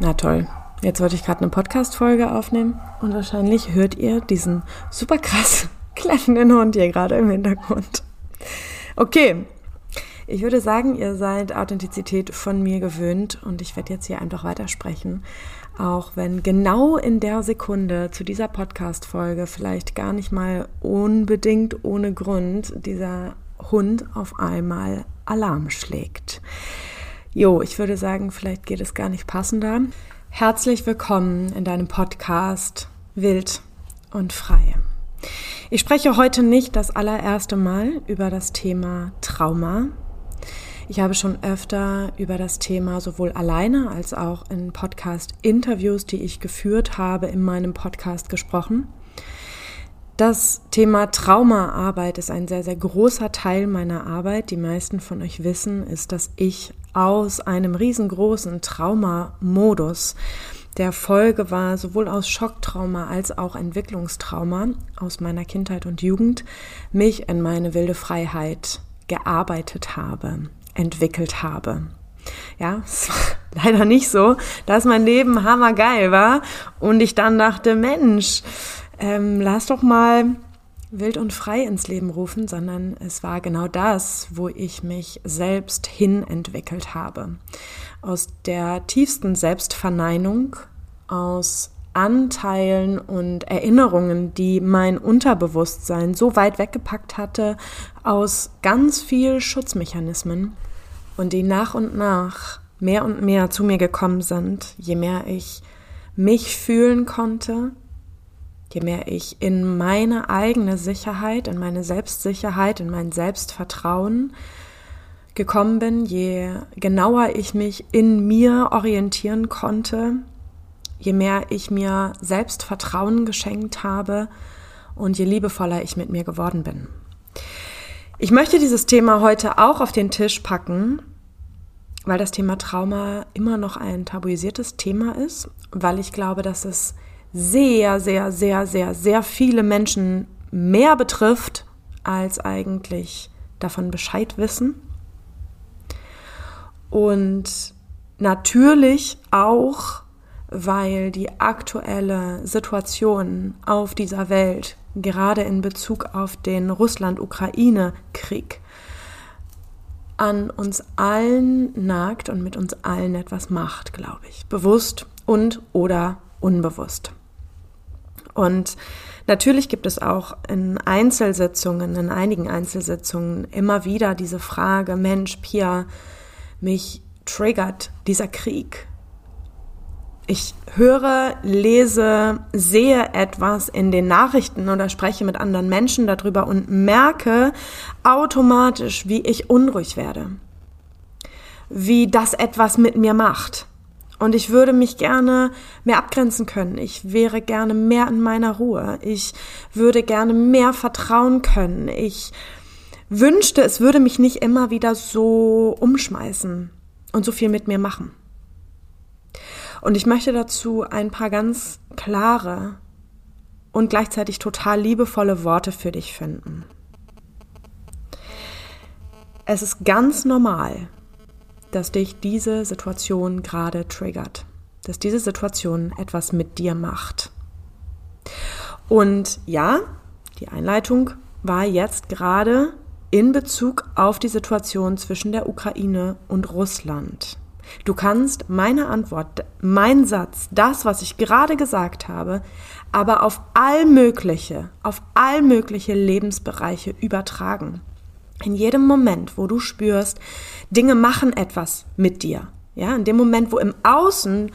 Na toll. Jetzt wollte ich gerade eine Podcast-Folge aufnehmen und wahrscheinlich hört ihr diesen super krass kläffenden Hund hier gerade im Hintergrund. Okay. Ich würde sagen, ihr seid Authentizität von mir gewöhnt und ich werde jetzt hier einfach weitersprechen. Auch wenn genau in der Sekunde zu dieser Podcast-Folge vielleicht gar nicht mal unbedingt ohne Grund dieser Hund auf einmal Alarm schlägt. Jo, ich würde sagen, vielleicht geht es gar nicht passender. Herzlich willkommen in deinem Podcast Wild und Frei. Ich spreche heute nicht das allererste Mal über das Thema Trauma. Ich habe schon öfter über das Thema sowohl alleine als auch in Podcast-Interviews, die ich geführt habe, in meinem Podcast gesprochen. Das Thema Traumaarbeit ist ein sehr, sehr großer Teil meiner Arbeit. Die meisten von euch wissen, ist, dass ich aus einem riesengroßen Traumamodus der Folge war, sowohl aus Schocktrauma als auch Entwicklungstrauma aus meiner Kindheit und Jugend, mich in meine wilde Freiheit gearbeitet habe, entwickelt habe. Ja, es war leider nicht so, dass mein Leben hammergeil war und ich dann dachte, Mensch, ähm, lass doch mal wild und frei ins Leben rufen, sondern es war genau das, wo ich mich selbst hin entwickelt habe. Aus der tiefsten Selbstverneinung, aus Anteilen und Erinnerungen, die mein Unterbewusstsein so weit weggepackt hatte, aus ganz viel Schutzmechanismen und die nach und nach mehr und mehr zu mir gekommen sind, je mehr ich mich fühlen konnte, Je mehr ich in meine eigene Sicherheit, in meine Selbstsicherheit, in mein Selbstvertrauen gekommen bin, je genauer ich mich in mir orientieren konnte, je mehr ich mir Selbstvertrauen geschenkt habe und je liebevoller ich mit mir geworden bin. Ich möchte dieses Thema heute auch auf den Tisch packen, weil das Thema Trauma immer noch ein tabuisiertes Thema ist, weil ich glaube, dass es sehr, sehr, sehr, sehr, sehr viele Menschen mehr betrifft, als eigentlich davon Bescheid wissen. Und natürlich auch, weil die aktuelle Situation auf dieser Welt, gerade in Bezug auf den Russland-Ukraine-Krieg, an uns allen nagt und mit uns allen etwas macht, glaube ich. Bewusst und oder unbewusst. Und natürlich gibt es auch in Einzelsitzungen, in einigen Einzelsitzungen immer wieder diese Frage, Mensch, Pia, mich triggert dieser Krieg. Ich höre, lese, sehe etwas in den Nachrichten oder spreche mit anderen Menschen darüber und merke automatisch, wie ich unruhig werde, wie das etwas mit mir macht. Und ich würde mich gerne mehr abgrenzen können. Ich wäre gerne mehr in meiner Ruhe. Ich würde gerne mehr vertrauen können. Ich wünschte, es würde mich nicht immer wieder so umschmeißen und so viel mit mir machen. Und ich möchte dazu ein paar ganz klare und gleichzeitig total liebevolle Worte für dich finden. Es ist ganz normal, dass dich diese Situation gerade triggert, dass diese Situation etwas mit dir macht. Und ja, die Einleitung war jetzt gerade in Bezug auf die Situation zwischen der Ukraine und Russland. Du kannst meine Antwort, mein Satz, das, was ich gerade gesagt habe, aber auf all mögliche, auf all mögliche Lebensbereiche übertragen. In jedem Moment, wo du spürst, Dinge machen etwas mit dir. Ja, in dem Moment, wo im Außen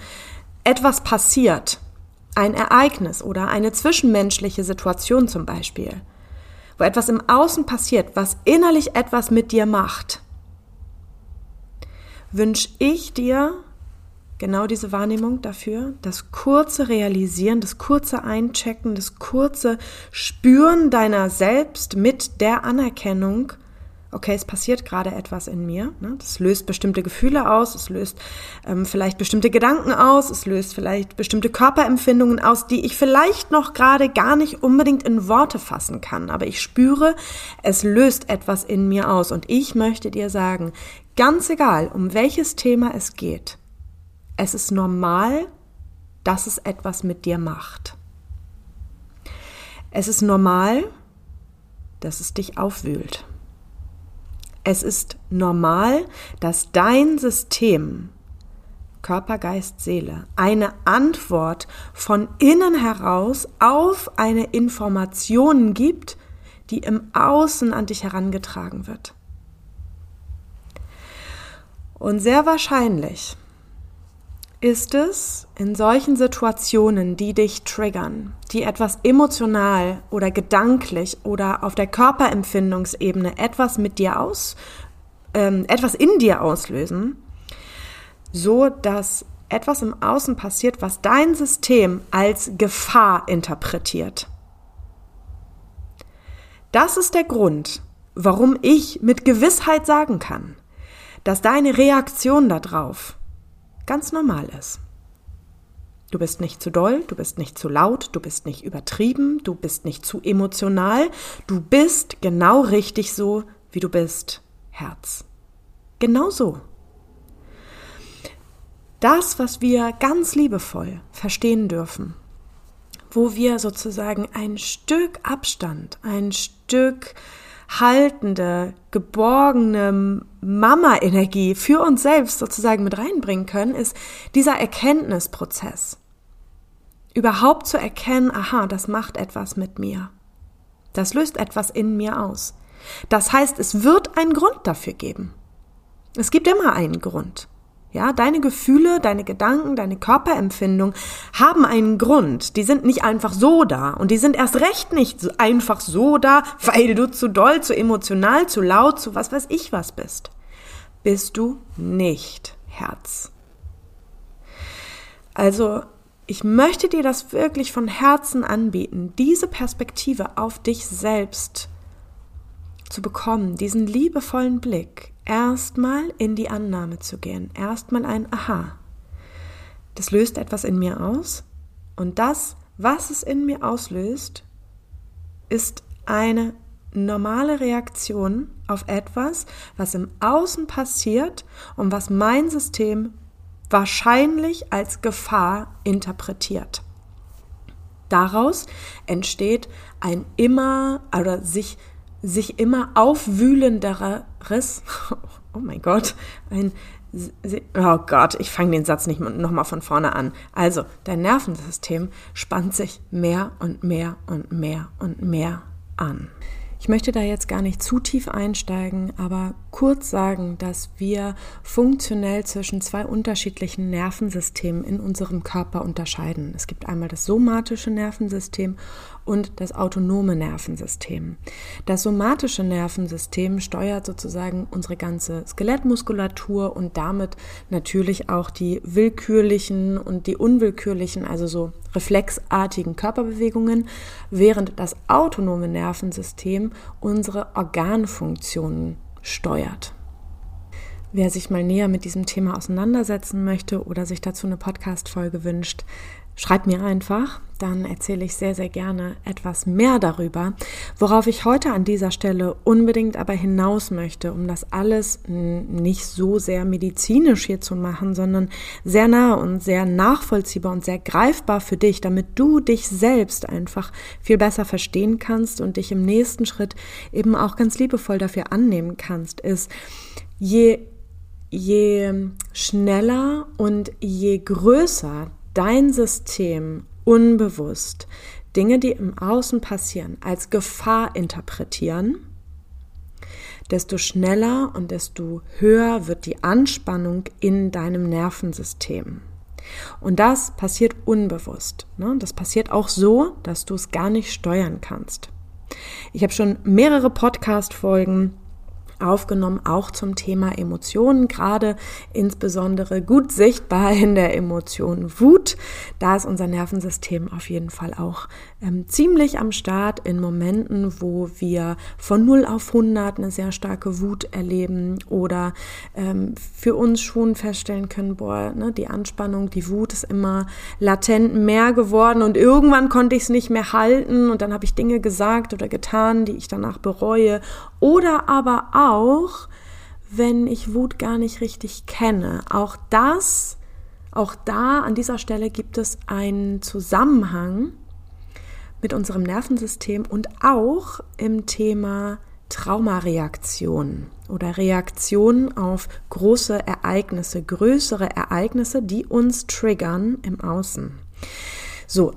etwas passiert, ein Ereignis oder eine zwischenmenschliche Situation zum Beispiel, wo etwas im Außen passiert, was innerlich etwas mit dir macht, wünsche ich dir genau diese Wahrnehmung dafür, das kurze Realisieren, das kurze Einchecken, das kurze Spüren deiner selbst mit der Anerkennung, okay, es passiert gerade etwas in mir. Ne? Das löst bestimmte Gefühle aus, es löst ähm, vielleicht bestimmte Gedanken aus, es löst vielleicht bestimmte Körperempfindungen aus, die ich vielleicht noch gerade gar nicht unbedingt in Worte fassen kann. Aber ich spüre, es löst etwas in mir aus. Und ich möchte dir sagen, ganz egal, um welches Thema es geht, Es ist normal, dass es etwas mit dir macht. Es ist normal, dass es dich aufwühlt. Es ist normal, dass dein System Körper, Geist, Seele eine Antwort von innen heraus auf eine Information gibt, die im Außen an dich herangetragen wird. Und sehr wahrscheinlich ist es in solchen Situationen, die dich triggern, die etwas emotional oder gedanklich oder auf der Körperempfindungsebene etwas mit dir aus, ähm, etwas in dir auslösen, so dass etwas im Außen passiert, was dein System als Gefahr interpretiert. Das ist der Grund, warum ich mit Gewissheit sagen kann, dass deine Reaktion darauf ganz normal ist. Du bist nicht zu doll, du bist nicht zu laut, du bist nicht übertrieben, du bist nicht zu emotional, du bist genau richtig so, wie du bist, Herz. Genau so. Das, was wir ganz liebevoll verstehen dürfen, wo wir sozusagen ein Stück Abstand, ein Stück haltende, geborgene Mama-Energie für uns selbst sozusagen mit reinbringen können, ist dieser Erkenntnisprozess. Überhaupt zu erkennen, aha, das macht etwas mit mir. Das löst etwas in mir aus. Das heißt, es wird einen Grund dafür geben. Es gibt immer einen Grund. Ja, deine Gefühle, deine Gedanken, deine Körperempfindung haben einen Grund. Die sind nicht einfach so da. Und die sind erst recht nicht einfach so da, weil du zu doll, zu emotional, zu laut, zu was weiß ich was bist. Bist du nicht, Herz. Also, ich möchte dir das wirklich von Herzen anbieten, diese Perspektive auf dich selbst zu bekommen, diesen liebevollen Blick, erstmal in die Annahme zu gehen, erstmal ein Aha. Das löst etwas in mir aus und das, was es in mir auslöst, ist eine normale Reaktion auf etwas, was im Außen passiert und was mein System wahrscheinlich als Gefahr interpretiert. Daraus entsteht ein immer oder sich sich immer aufwühlenderes, oh mein Gott, ein, oh Gott, ich fange den Satz nicht nochmal von vorne an. Also, dein Nervensystem spannt sich mehr und mehr und mehr und mehr an. Ich möchte da jetzt gar nicht zu tief einsteigen, aber kurz sagen, dass wir funktionell zwischen zwei unterschiedlichen Nervensystemen in unserem Körper unterscheiden. Es gibt einmal das somatische Nervensystem und das autonome Nervensystem. Das somatische Nervensystem steuert sozusagen unsere ganze Skelettmuskulatur und damit natürlich auch die willkürlichen und die unwillkürlichen, also so reflexartigen Körperbewegungen, während das autonome Nervensystem unsere Organfunktionen steuert. Wer sich mal näher mit diesem Thema auseinandersetzen möchte oder sich dazu eine Podcast-Folge wünscht, schreib mir einfach, dann erzähle ich sehr, sehr gerne etwas mehr darüber. Worauf ich heute an dieser Stelle unbedingt aber hinaus möchte, um das alles nicht so sehr medizinisch hier zu machen, sondern sehr nah und sehr nachvollziehbar und sehr greifbar für dich, damit du dich selbst einfach viel besser verstehen kannst und dich im nächsten Schritt eben auch ganz liebevoll dafür annehmen kannst, ist, je je schneller und je größer dein System unbewusst Dinge, die im Außen passieren, als Gefahr interpretieren, desto schneller und desto höher wird die Anspannung in deinem Nervensystem. Und das passiert unbewusst. Ne? Das passiert auch so, dass du es gar nicht steuern kannst. Ich habe schon mehrere Podcast-Folgen aufgenommen, auch zum Thema Emotionen, gerade insbesondere gut sichtbar in der Emotion Wut. Da ist unser Nervensystem auf jeden Fall auch ähm, ziemlich am Start in Momenten, wo wir von 0 auf 100 eine sehr starke Wut erleben oder ähm, für uns schon feststellen können, boah, ne, die Anspannung, die Wut ist immer latent mehr geworden und irgendwann konnte ich es nicht mehr halten und dann habe ich Dinge gesagt oder getan, die ich danach bereue oder aber auch, wenn ich Wut gar nicht richtig kenne. Auch das Auch da an dieser Stelle gibt es einen Zusammenhang mit unserem Nervensystem und auch im Thema Traumareaktionen oder Reaktionen auf große Ereignisse, größere Ereignisse, die uns triggern im Außen. So,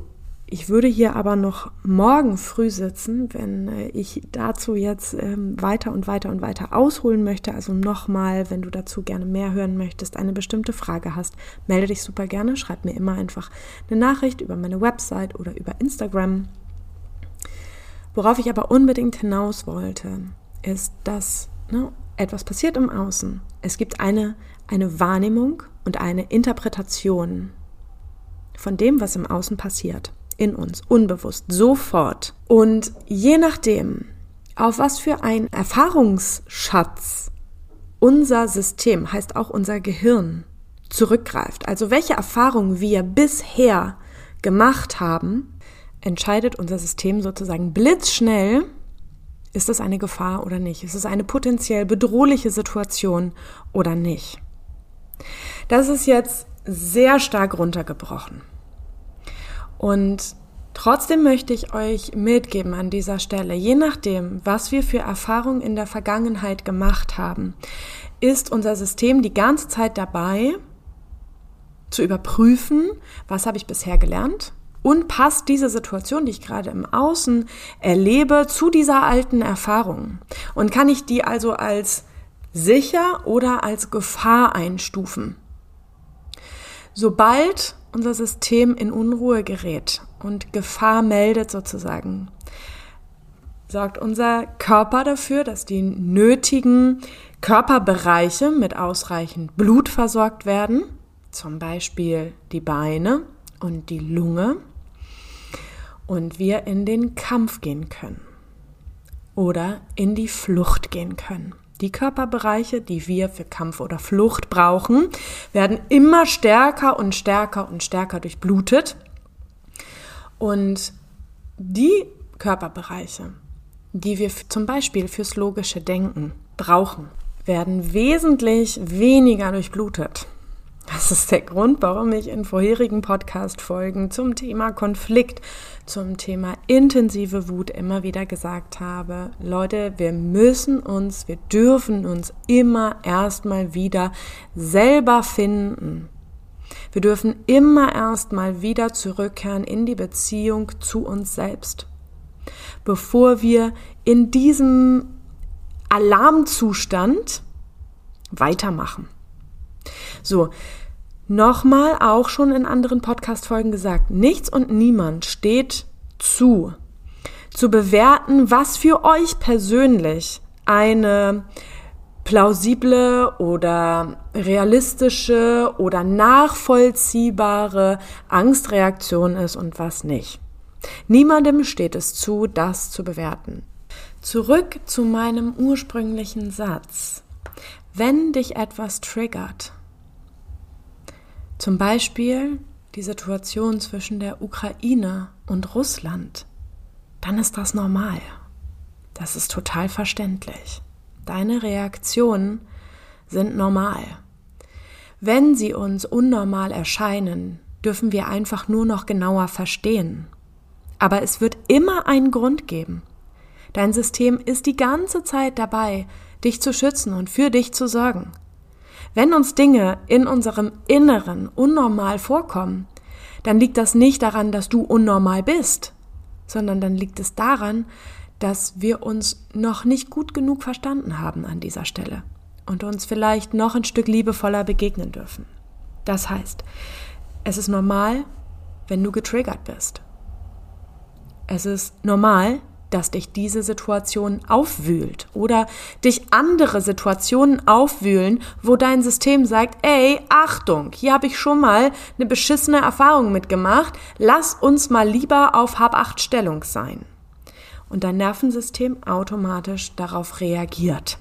ich würde hier aber noch morgen früh sitzen, wenn äh, ich dazu jetzt ähm, weiter und weiter und weiter ausholen möchte. Also nochmal, wenn du dazu gerne mehr hören möchtest, eine bestimmte Frage hast, melde dich super gerne. Schreib mir immer einfach eine Nachricht über meine Website oder über Instagram. Worauf ich aber unbedingt hinaus wollte, ist, dass ne, etwas passiert im Außen. Es gibt eine, eine Wahrnehmung und eine Interpretation von dem, was im Außen passiert in uns, unbewusst, sofort. Und je nachdem, auf was für ein Erfahrungsschatz unser System, heißt auch unser Gehirn, zurückgreift, also welche Erfahrungen wir bisher gemacht haben, entscheidet unser System sozusagen blitzschnell, ist es eine Gefahr oder nicht? Ist es eine potenziell bedrohliche Situation oder nicht? Das ist jetzt sehr stark runtergebrochen. Und trotzdem möchte ich euch mitgeben an dieser Stelle, je nachdem, was wir für Erfahrungen in der Vergangenheit gemacht haben, ist unser System die ganze Zeit dabei, zu überprüfen, was habe ich bisher gelernt und passt diese Situation, die ich gerade im Außen erlebe, zu dieser alten Erfahrung. Und kann ich die also als sicher oder als Gefahr einstufen. Sobald unser System in Unruhe gerät und Gefahr meldet sozusagen, sorgt unser Körper dafür, dass die nötigen Körperbereiche mit ausreichend Blut versorgt werden, zum Beispiel die Beine und die Lunge, und wir in den Kampf gehen können oder in die Flucht gehen können. Die Körperbereiche, die wir für Kampf oder Flucht brauchen, werden immer stärker und stärker und stärker durchblutet. Und die Körperbereiche, die wir zum Beispiel fürs logische Denken brauchen, werden wesentlich weniger durchblutet. Das ist der Grund, warum ich in vorherigen Podcast-Folgen zum Thema Konflikt, zum Thema intensive Wut immer wieder gesagt habe, Leute, wir müssen uns, wir dürfen uns immer erstmal wieder selber finden. Wir dürfen immer erstmal wieder zurückkehren in die Beziehung zu uns selbst, bevor wir in diesem Alarmzustand weitermachen. So, nochmal auch schon in anderen Podcast-Folgen gesagt, nichts und niemand steht zu, zu bewerten, was für euch persönlich eine plausible oder realistische oder nachvollziehbare Angstreaktion ist und was nicht. Niemandem steht es zu, das zu bewerten. Zurück zu meinem ursprünglichen Satz. Wenn dich etwas triggert, zum Beispiel die Situation zwischen der Ukraine und Russland, dann ist das normal. Das ist total verständlich. Deine Reaktionen sind normal. Wenn sie uns unnormal erscheinen, dürfen wir einfach nur noch genauer verstehen. Aber es wird immer einen Grund geben. Dein System ist die ganze Zeit dabei, dich zu schützen und für dich zu sorgen. Wenn uns Dinge in unserem Inneren unnormal vorkommen, dann liegt das nicht daran, dass du unnormal bist, sondern dann liegt es daran, dass wir uns noch nicht gut genug verstanden haben an dieser Stelle und uns vielleicht noch ein Stück liebevoller begegnen dürfen. Das heißt, es ist normal, wenn du getriggert bist. Es ist normal, dass dich diese Situation aufwühlt oder dich andere Situationen aufwühlen, wo dein System sagt, ey, Achtung, hier habe ich schon mal eine beschissene Erfahrung mitgemacht, lass uns mal lieber auf Hab-Acht-Stellung sein. Und dein Nervensystem automatisch darauf reagiert.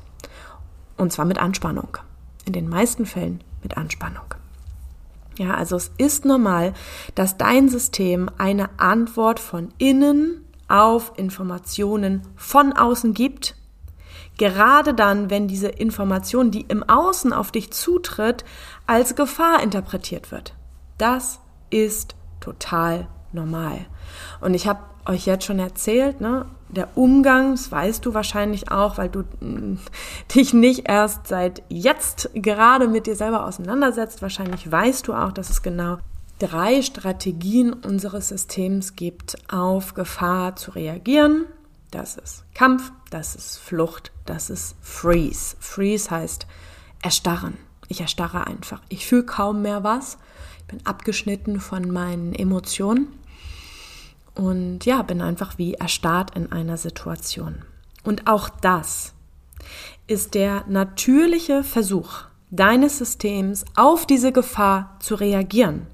Und zwar mit Anspannung. In den meisten Fällen mit Anspannung. Ja, also es ist normal, dass dein System eine Antwort von innen auf Informationen von außen gibt, gerade dann, wenn diese Information, die im Außen auf dich zutritt, als Gefahr interpretiert wird. Das ist total normal. Und ich habe euch jetzt schon erzählt, ne, der Umgang, das weißt du wahrscheinlich auch, weil du mm, dich nicht erst seit jetzt gerade mit dir selber auseinandersetzt. Wahrscheinlich weißt du auch, dass es genau drei Strategien unseres Systems gibt, auf Gefahr zu reagieren. Das ist Kampf, das ist Flucht, das ist Freeze. Freeze heißt erstarren. Ich erstarre einfach. Ich fühle kaum mehr was. Ich bin abgeschnitten von meinen Emotionen und ja, bin einfach wie erstarrt in einer Situation. Und auch das ist der natürliche Versuch deines Systems auf diese Gefahr zu reagieren.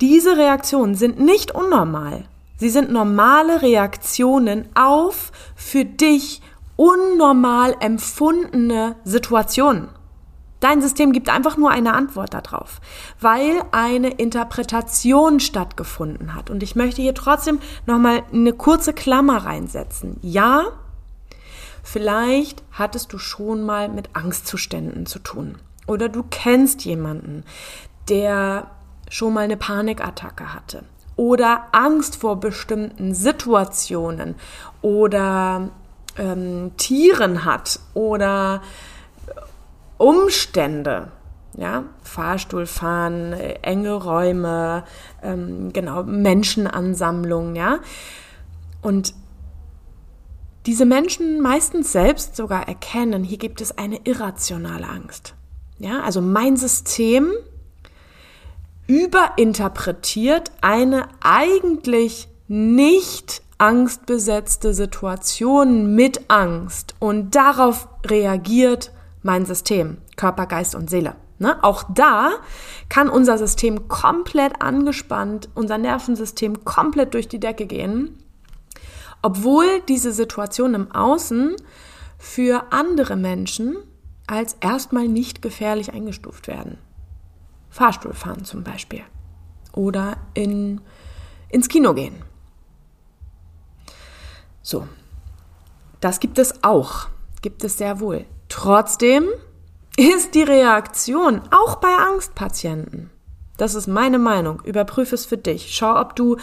Diese Reaktionen sind nicht unnormal. Sie sind normale Reaktionen auf für dich unnormal empfundene Situationen. Dein System gibt einfach nur eine Antwort darauf, weil eine Interpretation stattgefunden hat. Und ich möchte hier trotzdem nochmal eine kurze Klammer reinsetzen. Ja, vielleicht hattest du schon mal mit Angstzuständen zu tun. Oder du kennst jemanden, der schon mal eine Panikattacke hatte. Oder Angst vor bestimmten Situationen oder ähm, Tieren hat oder Umstände, ja, Fahrstuhl fahren, enge Räume, ähm, genau, Menschenansammlungen, ja. Und diese Menschen meistens selbst sogar erkennen, hier gibt es eine irrationale Angst. Ja, also mein System überinterpretiert eine eigentlich nicht angstbesetzte Situation mit Angst und darauf reagiert mein System, Körper, Geist und Seele. Ne? Auch da kann unser System komplett angespannt, unser Nervensystem komplett durch die Decke gehen, obwohl diese Situation im Außen für andere Menschen als erstmal nicht gefährlich eingestuft werden. Fahrstuhl fahren zum Beispiel. Oder in, ins Kino gehen. So, das gibt es auch, gibt es sehr wohl. Trotzdem ist die Reaktion auch bei Angstpatienten. Das ist meine Meinung. Überprüfe es für dich. Schau, ob du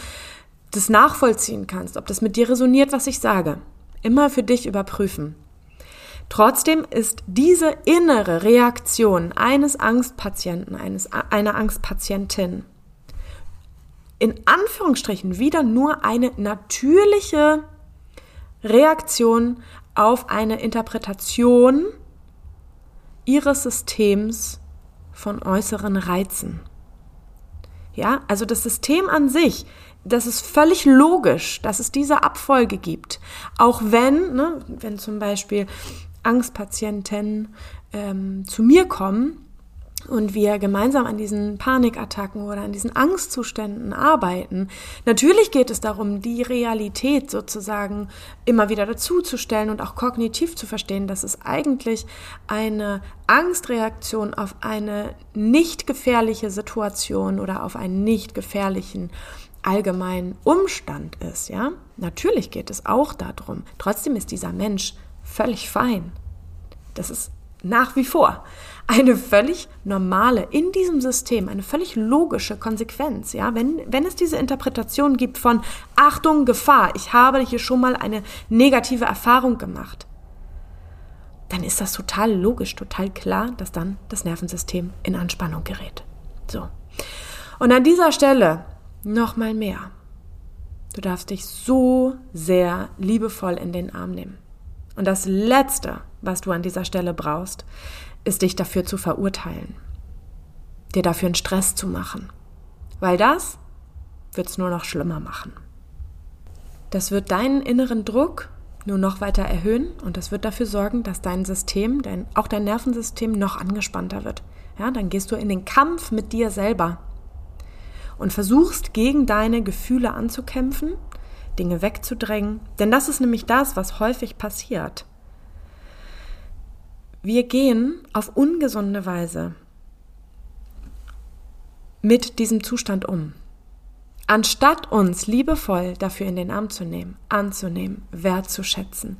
das nachvollziehen kannst, ob das mit dir resoniert, was ich sage. Immer für dich überprüfen. Trotzdem ist diese innere Reaktion eines Angstpatienten, eines, einer Angstpatientin in Anführungsstrichen wieder nur eine natürliche Reaktion auf eine Interpretation ihres Systems von äußeren Reizen. Ja, also das System an sich, das ist völlig logisch, dass es diese Abfolge gibt. Auch wenn, ne, wenn zum Beispiel Angstpatienten ähm, zu mir kommen und wir gemeinsam an diesen Panikattacken oder an diesen Angstzuständen arbeiten. Natürlich geht es darum, die Realität sozusagen immer wieder dazuzustellen und auch kognitiv zu verstehen, dass es eigentlich eine Angstreaktion auf eine nicht gefährliche Situation oder auf einen nicht gefährlichen allgemeinen Umstand ist, ja? Natürlich geht es auch darum. Trotzdem ist dieser Mensch völlig fein. Das ist nach wie vor eine völlig normale, in diesem System, eine völlig logische Konsequenz. Ja, wenn, wenn es diese Interpretation gibt von Achtung, Gefahr, ich habe hier schon mal eine negative Erfahrung gemacht, dann ist das total logisch, total klar, dass dann das Nervensystem in Anspannung gerät. So. Und an dieser Stelle nochmal mehr. Du darfst dich so sehr liebevoll in den Arm nehmen. Und das Letzte, was du an dieser Stelle brauchst, ist dich dafür zu verurteilen, dir dafür einen Stress zu machen, weil das wird es nur noch schlimmer machen. Das wird deinen inneren Druck nur noch weiter erhöhen und das wird dafür sorgen, dass dein System, dein, auch dein Nervensystem noch angespannter wird. Ja, dann gehst du in den Kampf mit dir selber und versuchst gegen deine Gefühle anzukämpfen, Dinge wegzudrängen, denn das ist nämlich das, was häufig passiert. Wir gehen auf ungesunde Weise mit diesem Zustand um. Anstatt uns liebevoll dafür in den Arm zu nehmen, anzunehmen, wertzuschätzen,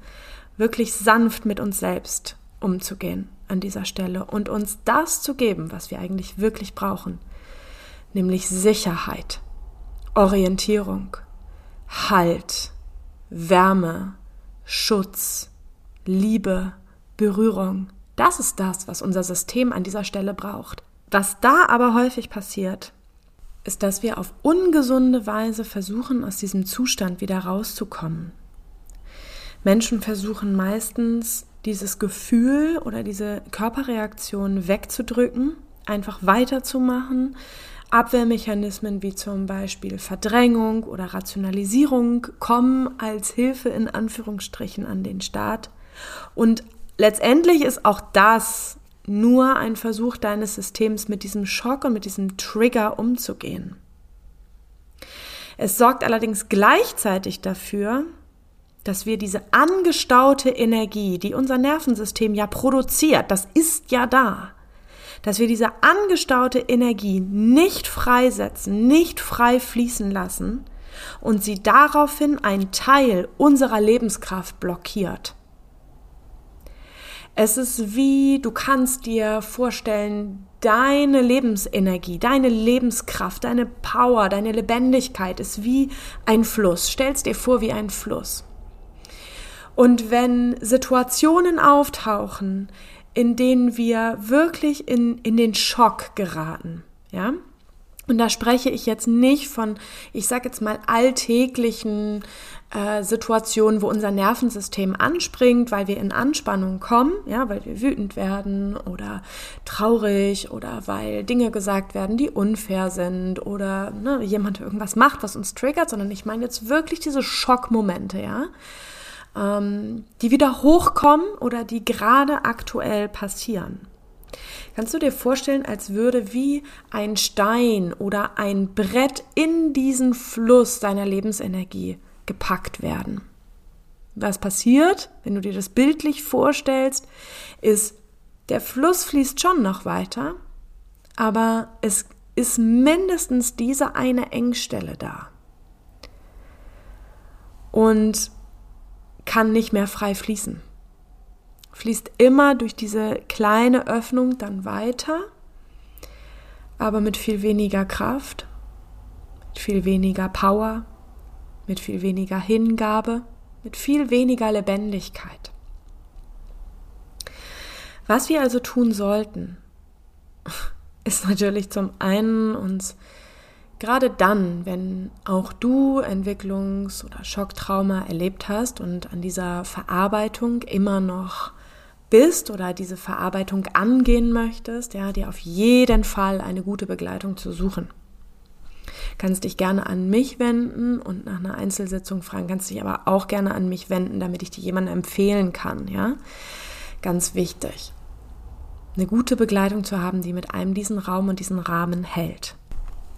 wirklich sanft mit uns selbst umzugehen an dieser Stelle und uns das zu geben, was wir eigentlich wirklich brauchen, nämlich Sicherheit, Orientierung, Halt, Wärme, Schutz, Liebe, Berührung. Das ist das, was unser System an dieser Stelle braucht. Was da aber häufig passiert, ist, dass wir auf ungesunde Weise versuchen, aus diesem Zustand wieder rauszukommen. Menschen versuchen meistens, dieses Gefühl oder diese Körperreaktion wegzudrücken, einfach weiterzumachen. Abwehrmechanismen wie zum Beispiel Verdrängung oder Rationalisierung kommen als Hilfe in Anführungsstrichen an den Start. Und letztendlich ist auch das nur ein Versuch deines Systems, mit diesem Schock und mit diesem Trigger umzugehen. Es sorgt allerdings gleichzeitig dafür, dass wir diese angestaute Energie, die unser Nervensystem ja produziert, das ist ja da, dass wir diese angestaute Energie nicht freisetzen, nicht frei fließen lassen und sie daraufhin einen Teil unserer Lebenskraft blockiert. Es ist wie, du kannst dir vorstellen, deine Lebensenergie, deine Lebenskraft, deine Power, deine Lebendigkeit ist wie ein Fluss. Stellst dir vor wie ein Fluss. Und wenn Situationen auftauchen, in denen wir wirklich in, in den Schock geraten, ja, und da spreche ich jetzt nicht von, ich sage jetzt mal, alltäglichen äh, Situationen, wo unser Nervensystem anspringt, weil wir in Anspannung kommen, ja, weil wir wütend werden oder traurig oder weil Dinge gesagt werden, die unfair sind oder ne, jemand irgendwas macht, was uns triggert, sondern ich meine jetzt wirklich diese Schockmomente, ja, ähm, die wieder hochkommen oder die gerade aktuell passieren. Kannst du dir vorstellen, als würde wie ein Stein oder ein Brett in diesen Fluss deiner Lebensenergie gepackt werden? Was passiert, wenn du dir das bildlich vorstellst, ist, der Fluss fließt schon noch weiter, aber es ist mindestens diese eine Engstelle da. Und kann nicht mehr frei fließen fließt immer durch diese kleine Öffnung dann weiter, aber mit viel weniger Kraft, mit viel weniger Power, mit viel weniger Hingabe, mit viel weniger Lebendigkeit. Was wir also tun sollten, ist natürlich zum einen uns gerade dann, wenn auch du Entwicklungs- oder Schocktrauma erlebt hast und an dieser Verarbeitung immer noch bist oder diese Verarbeitung angehen möchtest, ja, dir auf jeden Fall eine gute Begleitung zu suchen. Kannst dich gerne an mich wenden und nach einer Einzelsitzung fragen, kannst dich aber auch gerne an mich wenden, damit ich dir jemanden empfehlen kann, ja. Ganz wichtig. Eine gute Begleitung zu haben, die mit einem diesen Raum und diesen Rahmen hält.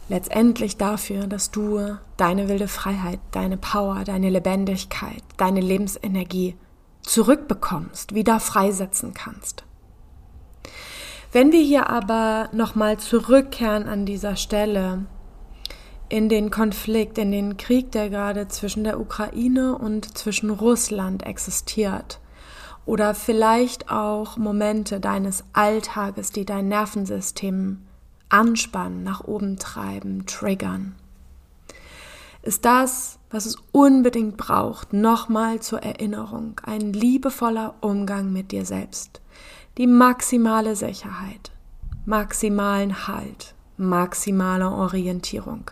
Letztendlich dafür, dass du deine wilde Freiheit, deine Power, deine Lebendigkeit, deine Lebensenergie zurückbekommst, wieder freisetzen kannst. Wenn wir hier aber nochmal zurückkehren an dieser Stelle in den Konflikt, in den Krieg, der gerade zwischen der Ukraine und zwischen Russland existiert, oder vielleicht auch Momente deines Alltages, die dein Nervensystem anspannen, nach oben treiben, triggern, ist das was es unbedingt braucht, nochmal zur Erinnerung, ein liebevoller Umgang mit dir selbst, die maximale Sicherheit, maximalen Halt, maximale Orientierung.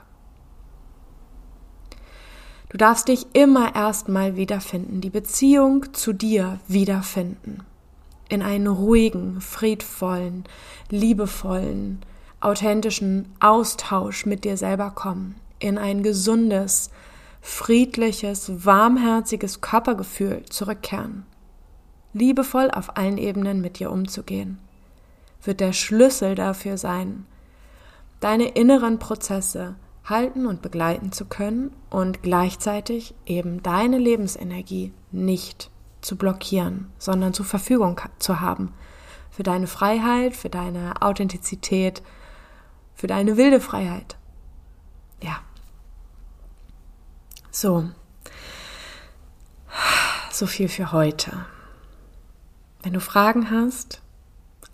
Du darfst dich immer erstmal wiederfinden, die Beziehung zu dir wiederfinden, in einen ruhigen, friedvollen, liebevollen, authentischen Austausch mit dir selber kommen, in ein gesundes, friedliches, warmherziges Körpergefühl zurückkehren. Liebevoll auf allen Ebenen mit dir umzugehen, wird der Schlüssel dafür sein, deine inneren Prozesse halten und begleiten zu können und gleichzeitig eben deine Lebensenergie nicht zu blockieren, sondern zur Verfügung zu haben. Für deine Freiheit, für deine Authentizität, für deine wilde Freiheit. Ja. So, so viel für heute. Wenn du Fragen hast,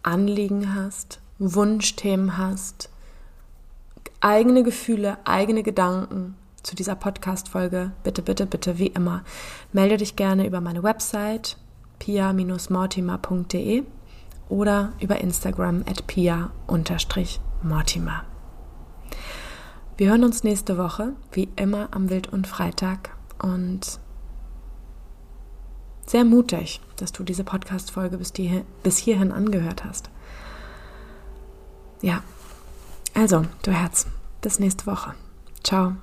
Anliegen hast, Wunschthemen hast, eigene Gefühle, eigene Gedanken zu dieser Podcast-Folge, bitte, bitte, bitte, wie immer, melde dich gerne über meine Website pia-mortimer.de oder über Instagram at pia-mortimer. Wir hören uns nächste Woche, wie immer am Wild- und Freitag. Und sehr mutig, dass du diese Podcast-Folge bis, bis hierhin angehört hast. Ja, also, du Herz, bis nächste Woche. Ciao.